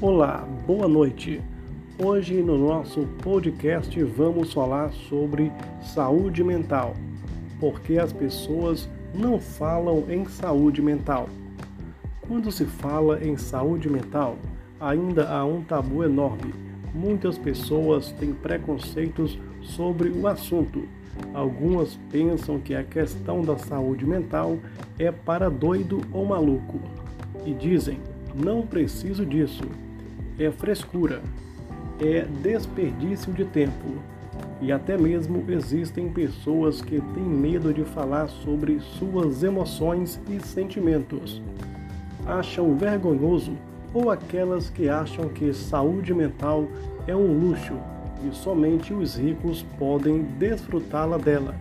Olá, boa noite. Hoje no nosso podcast vamos falar sobre saúde mental. Porque as pessoas não falam em saúde mental. Quando se fala em saúde mental, ainda há um tabu enorme. Muitas pessoas têm preconceitos sobre o assunto. Algumas pensam que a questão da saúde mental é para doido ou maluco. E dizem: não preciso disso é frescura, é desperdício de tempo. E até mesmo existem pessoas que têm medo de falar sobre suas emoções e sentimentos. Acham vergonhoso ou aquelas que acham que saúde mental é um luxo e somente os ricos podem desfrutá-la dela.